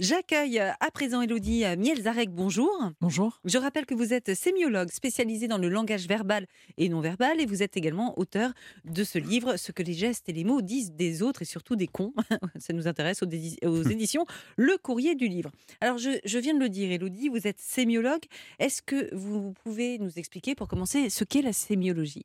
J'accueille à présent Elodie Mielzarek, bonjour. Bonjour. Je rappelle que vous êtes sémiologue spécialisé dans le langage verbal et non verbal et vous êtes également auteur de ce livre Ce que les gestes et les mots disent des autres et surtout des cons. Ça nous intéresse aux, éditions Le Courrier du Livre. Alors je, je, viens de le dire Elodie, vous êtes sémiologue. Est-ce que vous pouvez nous expliquer pour commencer ce qu'est la sémiologie?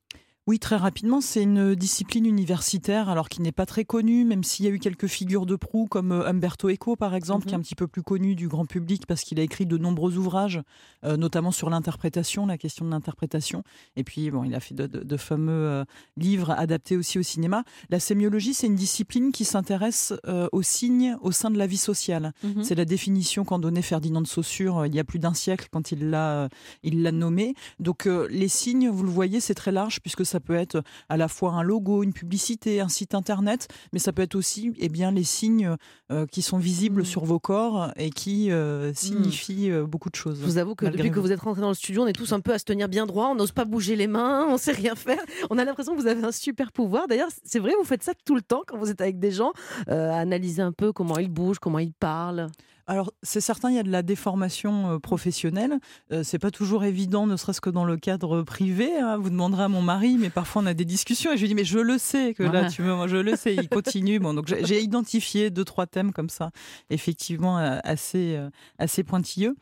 Oui, très rapidement, c'est une discipline universitaire, alors qui n'est pas très connue, même s'il y a eu quelques figures de proue, comme euh, Umberto Eco, par exemple, qui est un mhm. petit peu plus connu du grand public parce qu'il a écrit de nombreux ouvrages, euh, notamment sur l'interprétation, la question de l'interprétation. Et puis, bon, il a fait de, fameux euh, livres adaptés aussi au cinéma. La sémiologie, c'est une discipline qui s'intéresse aux signes au sein de la vie sociale. Mhm. C'est la définition qu'en donnait Ferdinand de Saussure il y a plus d'un siècle quand il l'a il l'a nommé. Donc, les signes, vous le voyez, c'est très large puisque ça peut être à la fois un logo, une publicité, un site internet, mais ça peut être aussi eh bien, les signes euh, qui sont visibles mmh. sur vos corps et qui euh, mmh. signifient euh, beaucoup de choses. Je vous avoue que depuis que vous êtes rentré dans le studio, on est tous un peu à se tenir bien droit, on n'ose pas bouger les mains, on sait rien faire. On a l'impression que vous avez un super pouvoir. D'ailleurs, c'est vrai, vous faites ça tout le temps quand vous êtes avec des gens, analyser un peu comment ils bougent, comment ils parlent. Alors, c'est certain, il y a de la déformation euh, professionnelle. Euh, c'est pas toujours évident, ne serait-ce que dans le cadre privé. Hein. Vous demanderez à mon mari, mais parfois on a des discussions et je lui dis, mais je le sais que là, tu me, moi, je le sais. Il continue. Bon, donc j'ai identifié deux, trois thèmes comme ça, effectivement, euh, assez, assez pointilleux.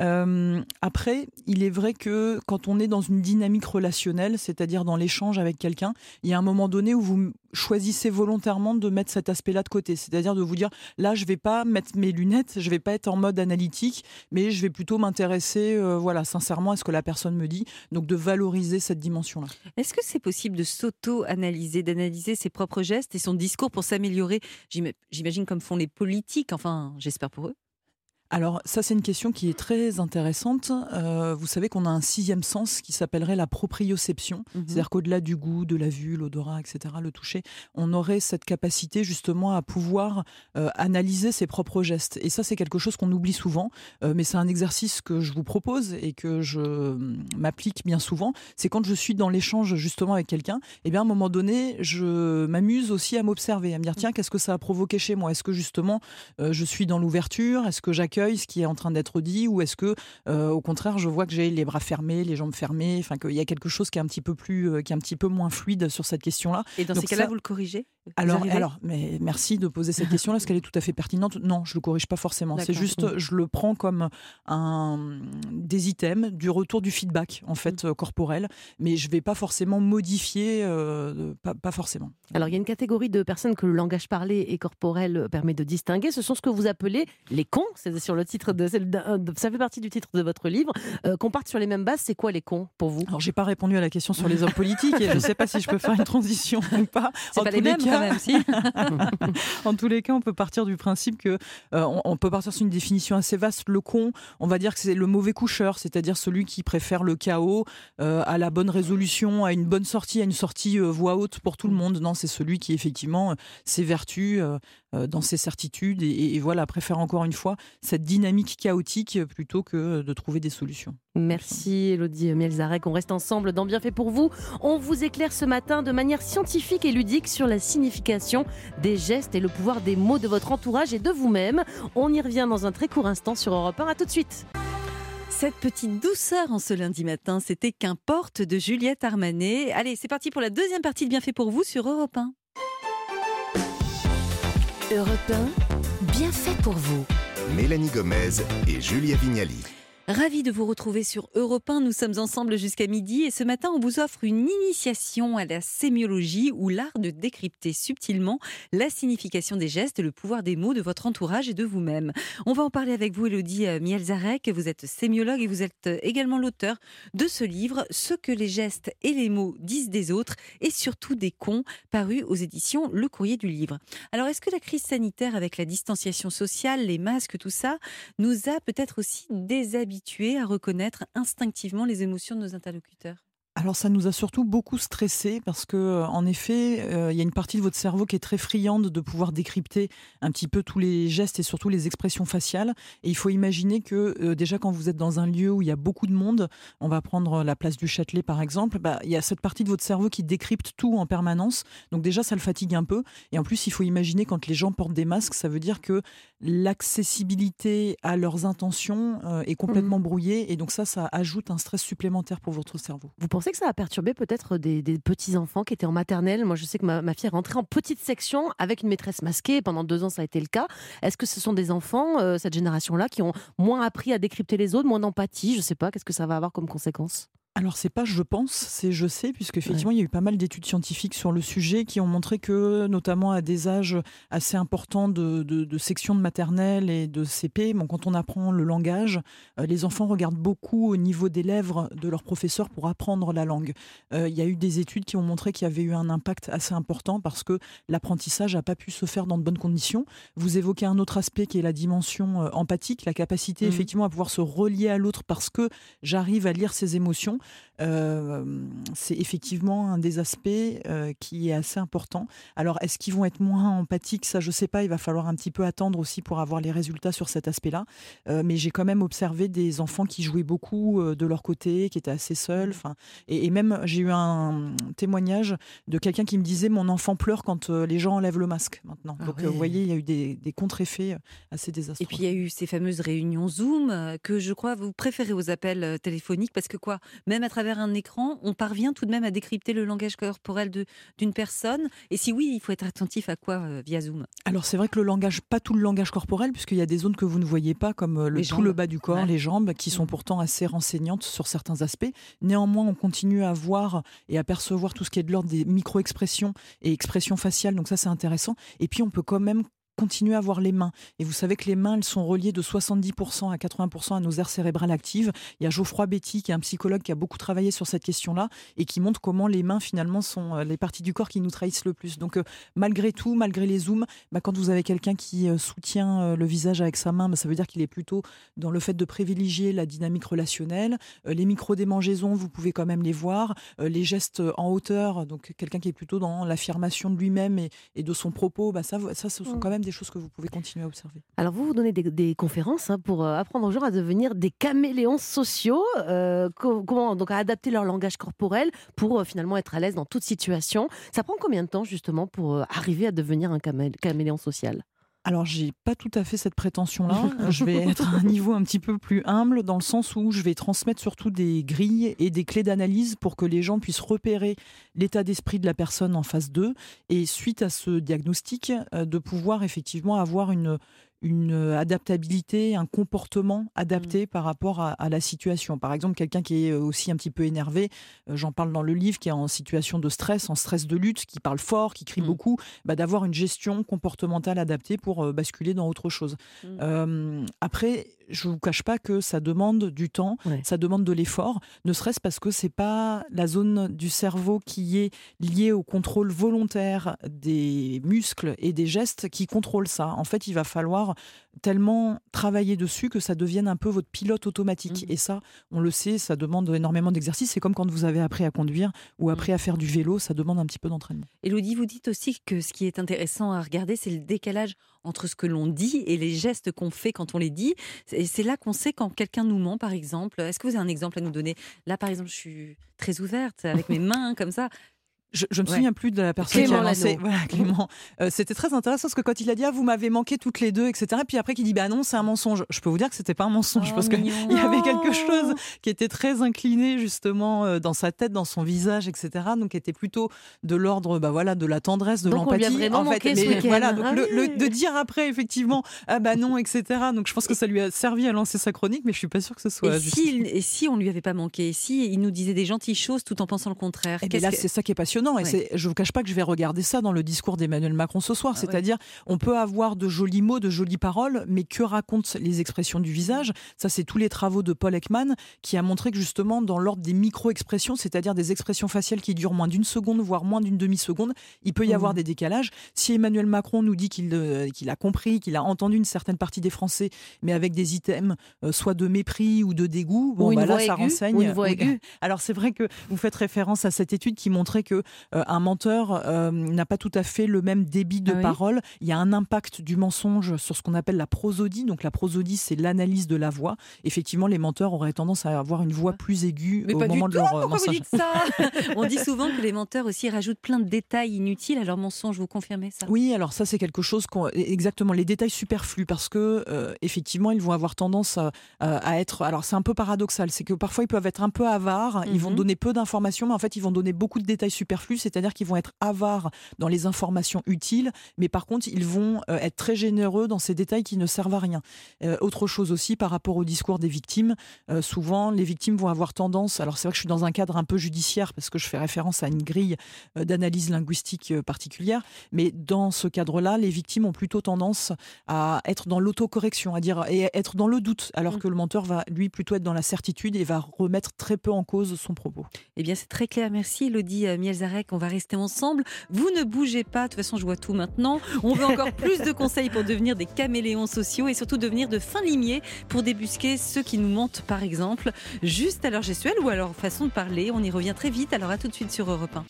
Euh, après, il est vrai que quand on est dans une dynamique relationnelle, c'est-à-dire dans l'échange avec quelqu'un, il y a un moment donné où vous choisissez volontairement de mettre cet aspect-là de côté, c'est-à-dire de vous dire là, je vais pas mettre mes lunettes, je vais pas être en mode analytique, mais je vais plutôt m'intéresser, euh, voilà, sincèrement à ce que la personne me dit, donc de valoriser cette dimension-là. Est-ce que c'est possible de s'auto-analyser, d'analyser ses propres gestes et son discours pour s'améliorer? J'imagine comme font les politiques, enfin, j'espère pour eux. Alors ça c'est une question qui est très intéressante. Euh, vous savez qu'on a un sixième sens qui s'appellerait la proprioception, mhm. c'est-à-dire qu'au-delà du goût, de la vue, l'odorat, etc., le toucher, on aurait cette capacité justement à pouvoir euh, analyser ses propres gestes. Et ça c'est quelque chose qu'on oublie souvent, euh, mais c'est un exercice que je vous propose et que je m'applique bien souvent. C'est quand je suis dans l'échange justement avec quelqu'un, et eh bien à un moment donné, je m'amuse aussi à m'observer, à me dire tiens qu'est-ce que ça a provoqué chez moi? Est-ce que justement je suis dans l'ouverture? Est-ce que j'accueille ce qui est en train d'être dit ou est-ce que euh, au contraire je vois que j'ai les bras fermés, les jambes fermées, enfin qu'il y a quelque chose qui est un petit peu plus euh, qui est un petit peu moins fluide sur cette question-là. Et dans ces cas-là, vous le corrigez? Alors, alors, mais merci de poser cette question-là, parce qu'elle est tout à fait pertinente? Non, je le corrige pas forcément. C'est juste, je le prends comme un des items du retour du feedback en fait mm. euh, corporel, mais je vais pas forcément modifier, euh, pas, forcément. Alors, il y a une catégorie de personnes que le langage parlé et corporel permet de distinguer. Ce sont ce que vous appelez les cons. C'est sur le titre de, ça fait partie du titre de votre livre. Euh, qu'on parte sur les mêmes bases, c'est quoi les cons pour vous? Alors, j'ai pas répondu à la question sur les hommes politiques et je sais pas si je peux faire une transition ou pas. C'est pas les mêmes en tous les cas, on peut partir du principe que euh, on, peut partir sur une définition assez vaste. Le con, on va dire que c'est le mauvais coucheur, c'est-à-dire celui qui préfère le chaos euh, à la bonne résolution, à une bonne sortie, à une sortie euh, voix haute pour tout le monde. Non, c'est celui qui effectivement s'évertue dans ses certitudes et, et, voilà préfère encore une fois cette dynamique chaotique plutôt que de trouver des solutions. Merci Elodie Mielzarek. On reste ensemble dans Bienfait pour vous. On vous éclaire ce matin de manière scientifique et ludique sur la signification des gestes et le pouvoir des mots de votre entourage et de vous-même. On y revient dans un très court instant sur Europe 1. À tout de suite. Cette petite douceur en ce lundi matin, c'était Qu'importe de Juliette Armanet. Allez, c'est parti pour la deuxième partie de Bienfait pour vous sur Europe 1. Europe 1, Bienfait pour vous. Mélanie Gomez et Julia Vignali. Ravi de vous retrouver sur Europe 1. Nous sommes ensemble jusqu'à midi et ce matin, on vous offre une initiation à la sémiologie ou l'art de décrypter subtilement la signification des gestes le pouvoir des mots de votre entourage et de vous-même. On va en parler avec vous, Elodie euh, Mielzarek. Vous êtes sémiologue et vous êtes également l'auteur de ce livre, Ce que les gestes et les mots disent des autres et surtout des cons, paru aux éditions Le Courrier du Livre. Alors, est-ce que la crise sanitaire avec la distanciation sociale, les masques, tout ça, nous a peut-être aussi déshabillés habitués à reconnaître instinctivement les émotions de nos interlocuteurs alors ça nous a surtout beaucoup stressé parce que euh, en effet, euh, il y a une partie de votre cerveau qui est très friande de pouvoir décrypter un petit peu tous les gestes et surtout les expressions faciales. Et il faut imaginer que euh, déjà quand vous êtes dans un lieu où il y a beaucoup de monde, on va prendre la place du Châtelet par exemple, bah, il y a cette partie de votre cerveau qui décrypte tout en permanence. Donc déjà ça le fatigue un peu. Et en plus il faut imaginer quand les gens portent des masques, ça veut dire que l'accessibilité à leurs intentions est complètement mmh. brouillée et donc ça ça ajoute un stress supplémentaire pour votre cerveau. Vous pensez que ça a perturbé peut-être des, petits enfants qui étaient en maternelle Moi, je sais que ma, fille est rentrée en petite section avec une maîtresse masquée. Pendant deux ans, ça a été le cas. Est-ce que ce sont des enfants, euh, cette génération-là, qui ont moins appris à décrypter les autres, moins d'empathie? Je ne sais pas. Qu'est-ce que ça va avoir comme conséquence? Alors c'est pas je pense, c'est je sais, puisque effectivement il y a eu pas mal d'études scientifiques sur le sujet qui ont montré que, notamment à des âges assez importants de, de, sections de maternelle et de CP, bon, quand on apprend le langage, euh, les enfants regardent beaucoup au niveau des lèvres de leurs professeurs pour apprendre la langue. Euh, il y a eu des études qui ont montré qu'il y avait eu un impact assez important parce que l'apprentissage n'a pas pu se faire dans de bonnes conditions. Vous évoquez un autre aspect qui est la dimension euh, empathique, la capacité mmh. effectivement à pouvoir se relier à l'autre parce que j'arrive à lire ses émotions. Euh, c'est effectivement un des aspects euh, qui est assez important. Alors, est-ce qu'ils vont être moins empathiques? Ça, je ne sais pas. Il va falloir un petit peu attendre aussi pour avoir les résultats sur cet aspect-là. Euh, mais j'ai quand même observé des enfants qui jouaient beaucoup de leur côté, qui étaient assez seuls. Enfin, et, même, j'ai eu un témoignage de quelqu'un qui me disait Mon enfant pleure quand les gens enlèvent le masque maintenant. Ah Donc, vous voyez, il y a eu des, des contre-effets assez désastreux. Et puis, il y a eu ces fameuses réunions Zoom que je crois vous préférez aux appels téléphoniques parce que quoi? Même à travers un écran, on parvient tout de même à décrypter le langage corporel d'une personne Et si oui, il faut être attentif à quoi euh, via Zoom? Alors c'est vrai que le langage, pas tout le langage corporel, puisqu'il y a des zones que vous ne voyez pas, comme euh, le, tout le bas du corps, les jambes, qui sont mm. pourtant assez renseignantes sur certains aspects. Néanmoins, on continue à voir et à percevoir tout ce qui est de l'ordre des micro-expressions et expressions faciales, donc ça c'est intéressant. Et puis on peut quand même continuer à voir les mains. Et vous savez que les mains, elles sont reliées de 70% à 80% à nos aires cérébrales actives. Il y a Geoffroy Betty, qui est un psychologue qui a beaucoup travaillé sur cette question-là et qui montre comment les mains, finalement, sont euh, les parties du corps qui nous trahissent le plus. Donc, euh, malgré tout, malgré les zooms, bah, quand vous avez quelqu'un qui euh, soutient le visage avec sa main, bah, ça veut dire qu'il est plutôt dans le fait de privilégier la dynamique relationnelle. les micro-démangeaisons, vous pouvez quand même les voir. les gestes en hauteur, donc quelqu'un qui est plutôt dans l'affirmation de lui-même et, et, de son propos, bah, ça, ça, ce sont mmh. quand même des choses que vous pouvez continuer à observer. Alors vous, vous donnez des, conférences hein, pour euh, apprendre aux gens à devenir des caméléons sociaux, euh, comment donc à adapter leur langage corporel pour euh, finalement être à l'aise dans toute situation. Ça prend combien de temps justement pour arriver à devenir un caméléon social? Alors, j'ai pas tout à fait cette prétention-là. je vais être à un niveau un petit peu plus humble dans le sens où je vais transmettre surtout des grilles et des clés d'analyse pour que les gens puissent repérer l'état d'esprit de la personne en face d'eux et suite à ce diagnostic, euh, de pouvoir effectivement avoir une, une euh, adaptabilité, un comportement adapté mmh. par rapport à, la situation. Par exemple, quelqu'un qui est euh, aussi un petit peu énervé, euh, j'en parle dans le livre, qui est en situation de stress, en stress de lutte, qui parle fort, qui crie mmh. beaucoup, bah, d'avoir une gestion comportementale adaptée pour basculer dans autre chose. Mmh. après, je vous cache pas que ça demande du temps, ça demande de l'effort, ne serait-ce parce que c'est pas la zone du cerveau qui est liée au contrôle volontaire des muscles et des gestes qui contrôle ça. En fait, il va falloir tellement travailler dessus que ça devienne un peu votre pilote automatique. Mmh. Et ça, on le sait, ça demande énormément d'exercice. C'est comme quand vous avez appris à conduire ou mmh. appris à faire du vélo, ça demande un petit peu d'entraînement. Elodie, vous dites aussi que ce qui est intéressant à regarder, c'est le décalage entre ce que l'on dit et les gestes qu'on fait quand on les dit. Et c'est là qu'on sait quand quelqu'un nous ment, par exemple. Est-ce que vous avez un exemple à nous donner? Là, par exemple, je suis très ouverte avec mes mains comme ça. Je, je me souviens plus de la personne qui a lancé. Voilà, Clément. Euh, c'était très intéressant parce que quand il a dit ah, vous m'avez manqué toutes les deux, etc. Et puis après qu'il dit bah non c'est un mensonge. Je peux vous dire que c'était pas un mensonge oh, parce qu'il y avait quelque chose qui était très incliné justement euh, dans sa tête, dans son visage, etc. Donc qui était plutôt de l'ordre bah voilà de la tendresse, de l'empathie. En fait, mais voilà donc ah le, de dire après effectivement ah bah non etc. Donc je pense que ça lui a servi à lancer sa chronique, mais je suis pas sûre que ce soit. Et si, et si on lui avait pas manqué, si il nous disait des gentilles choses tout en pensant le contraire? Et eh là c'est ça qui est passionnant passionnant. Et Ouais. je ne vous cache pas que je vais regarder ça dans le discours d'Emmanuel Macron ce soir. Ah ouais. C'est-à-dire, on peut avoir de jolis mots, de jolies paroles, mais que racontent les expressions du visage? Ça, c'est tous les travaux de Paul Ekman qui a montré que justement, dans l'ordre des micro-expressions, c'est-à-dire des expressions faciales qui durent moins d'une seconde, voire moins d'une demi-seconde, il peut y Mmh. avoir des décalages. Si Emmanuel Macron nous dit qu'il euh, qu'il a compris, qu'il a entendu une certaine partie des Français, mais avec des items euh, soit de mépris ou de dégoût, bon, ou bah là, ça renseigne. ou une voix aiguë. Alors c'est vrai que vous faites référence à cette étude qui montrait que un menteur euh, n'a pas tout à fait le même débit de Ah oui parole. Il y a un impact du mensonge sur ce qu'on appelle la prosodie. Donc la prosodie, c'est l'analyse de la voix. Effectivement, les menteurs auraient tendance à avoir une voix plus aiguë Mais au pas du moment de tout, leur euh, pourquoi vous mensonge. dites ça On dit souvent que les menteurs aussi rajoutent plein de détails inutiles à leurs mensonges. Vous confirmez ça? Oui, alors ça c'est quelque chose qu'on exactement les détails superflus parce que euh, effectivement ils vont avoir tendance à, à- à être. Alors c'est un peu paradoxal, c'est que parfois ils peuvent être un peu avares, ils vont Mhm. donner peu d'informations, mais en fait ils vont donner beaucoup de détails superflus, c'est-à-dire qu'ils vont être avares dans les informations utiles, mais par contre ils vont euh, être très généreux dans ces détails qui ne servent à rien. Euh, autre chose aussi par rapport au discours des victimes, euh, souvent les victimes vont avoir tendance. Alors c'est vrai que je suis dans un cadre un peu judiciaire parce que je fais référence à une grille d'analyse linguistique particulière. Mais dans ce cadre-là, les victimes ont plutôt tendance à être dans l'autocorrection, à dire et être dans le doute, alors Mm. que le menteur va lui plutôt être dans la certitude et va remettre très peu en cause son propos. Eh bien, c'est très clair. Merci, Elodie euh, On va rester ensemble. Vous ne bougez pas. De toute façon, je vois tout maintenant. On veut encore plus de conseils pour devenir des caméléons sociaux et surtout devenir de fins limiers pour débusquer ceux qui nous mentent, par exemple, juste à leur gestuelle ou à leur façon de parler. On y revient très vite. Alors, à tout de suite sur Europe 1.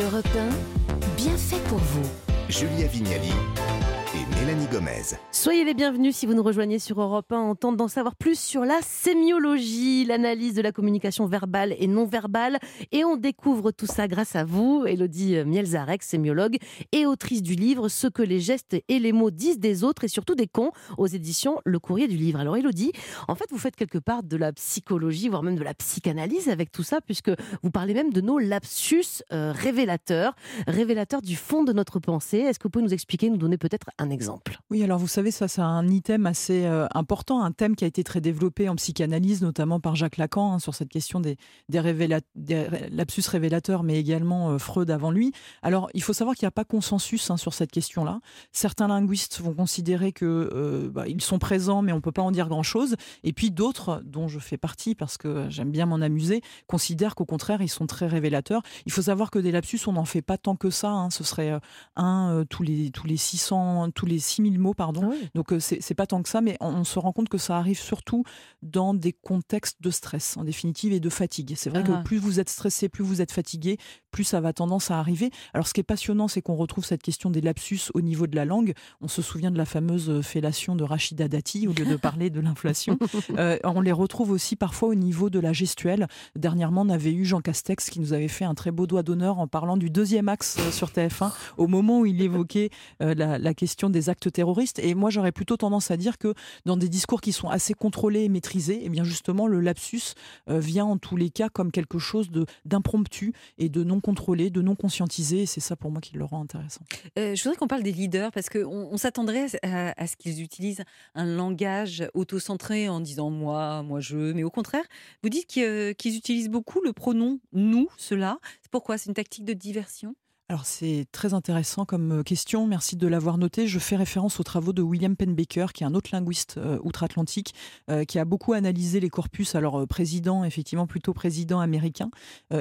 Europe 1, bien fait pour vous. Julia Vignali Soyez les bienvenus si vous nous rejoignez sur Europe 1 en tentant d'en savoir plus sur la sémiologie, l'analyse de la communication verbale et non verbale. Et on découvre tout ça grâce à vous, Elodie Mielzarek, sémiologue et autrice du livre Ce que les gestes et les mots disent des autres et surtout des cons aux éditions Le Courrier du Livre. Alors Elodie, en fait vous faites quelque part de la psychologie, voire même de la psychanalyse avec tout ça, puisque vous parlez même de nos lapsus euh, révélateurs, révélateurs du fond de notre pensée. Est-ce que vous pouvez nous expliquer, nous donner peut-être un exemple? Oui, alors vous savez, ça c'est un item assez euh, important, un thème qui a été très développé en psychanalyse, notamment par Jacques Lacan, hein, sur cette question des, lapsus révélateurs, mais également euh, Freud avant lui. Alors, il faut savoir qu'il n'y a pas consensus hein, sur cette question-là. Certains linguistes vont considérer que euh, bah, ils sont présents, mais on ne peut pas en dire grand-chose. Et puis d'autres, dont je fais partie parce que j'aime bien m'en amuser, considèrent qu'au contraire, ils sont très révélateurs. Il faut savoir que des lapsus, on n'en fait pas tant que ça. hein. Ce serait un tous les tous les 600, tous les 6000 mots, pardon. Donc euh, c'est c'est pas tant que ça, mais on, on se rend compte que ça arrive surtout dans des contextes de stress, en définitive, et de fatigue. C'est vrai Ah. que plus vous êtes stressé, plus vous êtes fatigué, plus ça va tendance à arriver. Alors ce qui est passionnant, c'est qu'on retrouve cette question des lapsus au niveau de la langue. On se souvient de la fameuse fellation de Rachida Dati, au lieu de parler de l'inflation. Euh, on les retrouve aussi parfois au niveau de la gestuelle. Dernièrement, on avait eu Jean Castex qui nous avait fait un très beau doigt d'honneur en parlant du deuxième axe euh, sur TF1 au moment où il évoquait euh, la, la question des actes terroristes. Et moi, j'aurais plutôt tendance à dire que dans des discours qui sont assez contrôlés et maîtrisés, eh bien justement, le lapsus euh, vient en tous les cas comme quelque chose d'impromptu et de non contrôlé, de non conscientisé. Et c'est ça pour moi qui le rend intéressant. Euh, je voudrais qu'on parle des leaders parce qu'on on, s'attendrait à, ce qu'ils utilisent un langage autocentré en disant moi, moi je, mais au contraire, vous dites euh, qu'ils utilisent beaucoup le pronom nous, cela. Pourquoi? C'est une tactique de diversion? Alors c'est très intéressant comme euh, question, merci de l'avoir noté. Je fais référence aux travaux de William Penbaker, qui est un autre linguiste euh, outre-Atlantique, euh, qui a beaucoup analysé les corpus, alors président, effectivement plutôt président américain,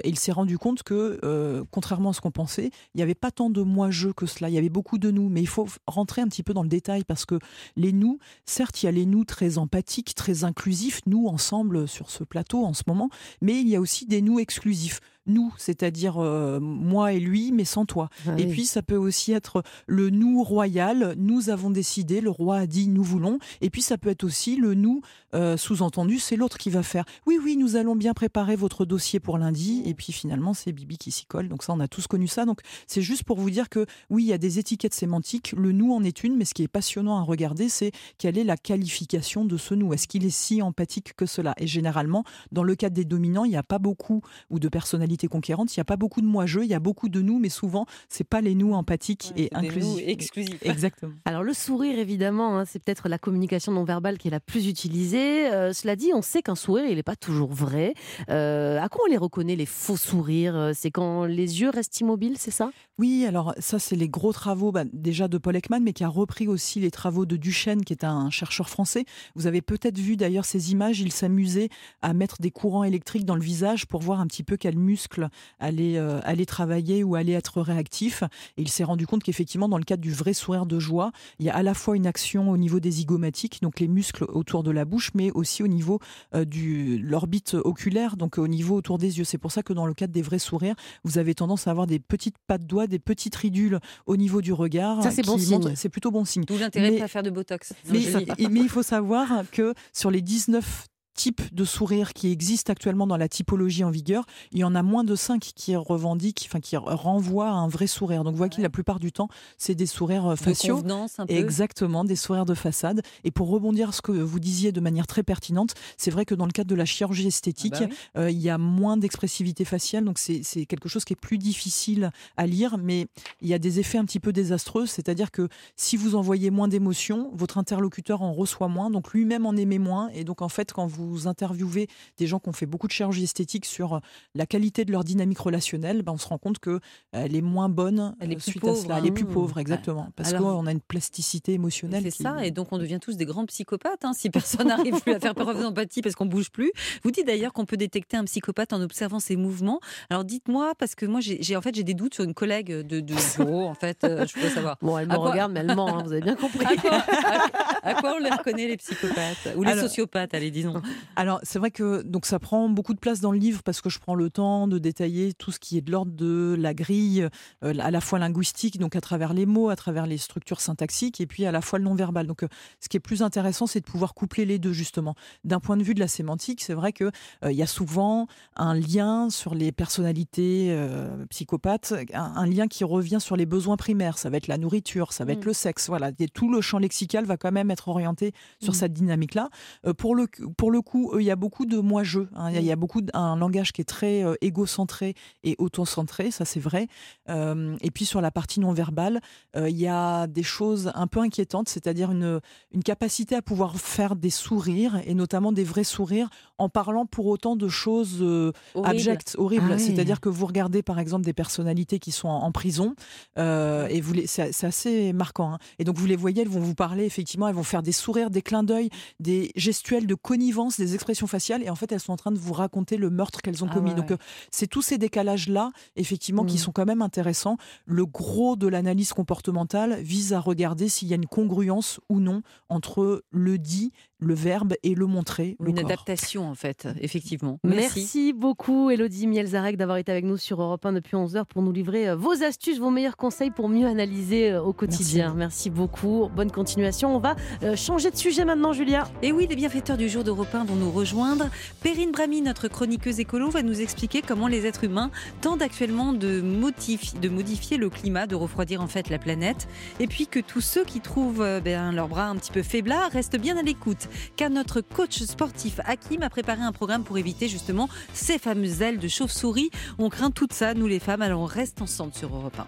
il s'est rendu compte que, contrairement à ce qu'on pensait, il n'y avait pas tant de moi-je que cela, il y avait beaucoup de nous, mais il faut rentrer un petit peu dans le détail, parce que les nous, certes, il y a les nous très empathiques, très inclusifs, nous ensemble sur ce plateau en ce moment, mais il y a aussi des nous exclusifs. Nous, c'est-à-dire euh, moi et lui, mais sans toi. Ah Et puis ça peut aussi être le nous royal, nous avons décidé, le roi a dit nous voulons. Et puis ça peut être aussi le nous euh, sous-entendu, c'est l'autre qui va faire. Oui, oui, nous allons bien préparer votre dossier pour lundi. Et puis finalement c'est Bibi qui s'y colle. Donc ça, on a tous connu ça. Donc c'est juste pour vous dire que oui, il y a des étiquettes sémantiques. Le nous en est une, mais ce qui est passionnant à regarder, c'est quelle est la qualification de ce nous. Est-ce qu'il est si empathique que cela? Et généralement, dans le cadre des dominants, il n'y a pas beaucoup ou de personnalités conquérante. Il n'y a pas beaucoup de moi-je, il y a beaucoup de nous, mais souvent, c'est pas les nous empathiques et inclusifs. exclusifs. Exactement. Alors le sourire, évidemment, hein, c'est peut-être la communication non verbale qui est la plus utilisée. Euh, cela dit, on sait qu'un sourire, il n'est pas toujours vrai. Euh, à quoi on les reconnaît, les faux sourires? C'est quand les yeux restent immobiles, c'est ça? Oui, alors ça, c'est les gros travaux bah, déjà de Paul Ekman, mais qui a repris aussi les travaux de Duchesne, qui est un chercheur français. Vous avez peut-être vu d'ailleurs ces images, il s'amusait à mettre des courants électriques dans le visage pour voir un petit peu quels muscles allaient, euh, travailler ou allaient être réactifs. Et il s'est rendu compte qu'effectivement, dans le cadre du vrai sourire de joie, il y a à la fois une action au niveau des zygomatiques, donc les muscles autour de la bouche, mais aussi au niveau euh, de l'orbite oculaire, donc au niveau autour des yeux. C'est pour ça que dans le cadre des vrais sourires, vous avez tendance à avoir des petites pattes doigts, des petites ridules au niveau du regard. Ça, c'est bon signe. C'est plutôt bon signe. D'où l'intérêt de ne pas faire de botox. mais, mais il faut savoir que sur les 19 type de sourire qui existe actuellement dans la typologie en vigueur, il y en a moins de 5 qui revendiquent, enfin qui renvoient à un vrai sourire. Donc, vous voyez que la plupart du temps, c'est des sourires euh, faciaux. un peu. Exactement, des sourires de façade. Et pour rebondir à ce que vous disiez de manière très pertinente, c'est vrai que dans le cadre de la chirurgie esthétique, ah bah euh, il y a moins d'expressivité faciale, donc c'est quelque chose qui est plus difficile à lire, mais il y a des effets un petit peu désastreux, c'est-à-dire que si vous envoyez moins d'émotions, votre interlocuteur en reçoit moins, donc lui-même en émet moins, et donc en fait, quand vous vous interviewez des gens qui ont fait beaucoup de chirurgie esthétique sur euh, la qualité de leur dynamique relationnelle, ben on se rend compte qu'elle euh, est moins bonne elle est euh, suite plus à cela. Elle est plus pauvre, exactement. Parce qu'on a une plasticité émotionnelle. C'est ça, et donc on devient tous des grands psychopathes hein, si personne n'arrive plus à faire preuve d'empathie parce qu'on bouge plus. Vous dites d'ailleurs qu'on peut détecter un psychopathe en observant ses mouvements. Alors dites-moi, parce que moi j'ai en fait j'ai des doutes sur une collègue de, de bureau, en fait, je peux savoir. Bon, elle me regarde, mais elle ment, hein, vous avez bien compris. À quoi, on les reconnaît les psychopathes? Ou les sociopathes, allez, disons. Alors, c'est vrai que donc ça prend beaucoup de place dans le livre parce que je prends le temps de détailler tout ce qui est de l'ordre de la grille, euh, à la fois linguistique, donc à travers les mots, à travers les structures syntaxiques, et puis à la fois le non-verbal. Donc, euh, ce qui est plus intéressant, c'est de pouvoir coupler les deux, justement. D'un point de vue de la sémantique, c'est vrai qu'il euh, y a souvent un lien sur les personnalités psychopathes, un, lien qui revient sur les besoins primaires. Ça va être la nourriture, ça va être mm. le sexe. Voilà, et tout le champ lexical va quand même être orienté sur mm. cette dynamique-là. pour, le, pour le coup, il y a beaucoup de moi-je. Hein. Il, y a beaucoup un langage qui est très euh, égocentré et auto-centré, ça c'est vrai. Euh, et puis sur la partie non verbale, euh, il y a des choses un peu inquiétantes, c'est-à-dire une, une capacité à pouvoir faire des sourires et notamment des vrais sourires en parlant pour autant de choses abjectes, horribles. Ah c'est-à-dire que vous regardez par exemple des personnalités qui sont en, prison et vous c'est, assez marquant. Hein. Et donc vous les voyez, elles vont vous parler effectivement, elles vont faire des sourires, des clins d'œil, des gestuels de connivence, des expressions faciales, et en fait, elles sont en train de vous raconter le meurtre qu'elles ont ah commis. Donc, euh, c'est tous ces décalages-là, effectivement, qui mmh. sont quand même intéressants. Le gros de l'analyse comportementale vise à regarder s'il y a une congruence ou non entre le dit le verbe et le montrer. Une adaptation, en fait, effectivement. Merci, beaucoup, Elodie Mielzarek, d'avoir été avec nous sur Europe 1 depuis 11 heures pour nous livrer euh, vos astuces, vos meilleurs conseils pour mieux analyser euh, au quotidien. Merci, beaucoup. Bonne continuation. On va euh, changer de sujet maintenant, Julia. Et oui, les bienfaiteurs du jour d'Europe 1 vont nous rejoindre. Perrine Brami, notre chroniqueuse écolo, va nous expliquer comment les êtres humains tentent actuellement de modifier, de modifier le climat, de refroidir en fait la planète. Et puis que tous ceux qui trouvent ben, leurs bras un petit peu faiblards restent bien à l'écoute car notre coach sportif Hakim a préparé un programme pour éviter justement ces fameuses ailes de chauve-souris. On craint tout ça, nous les femmes, alors on reste ensemble sur Europe 1.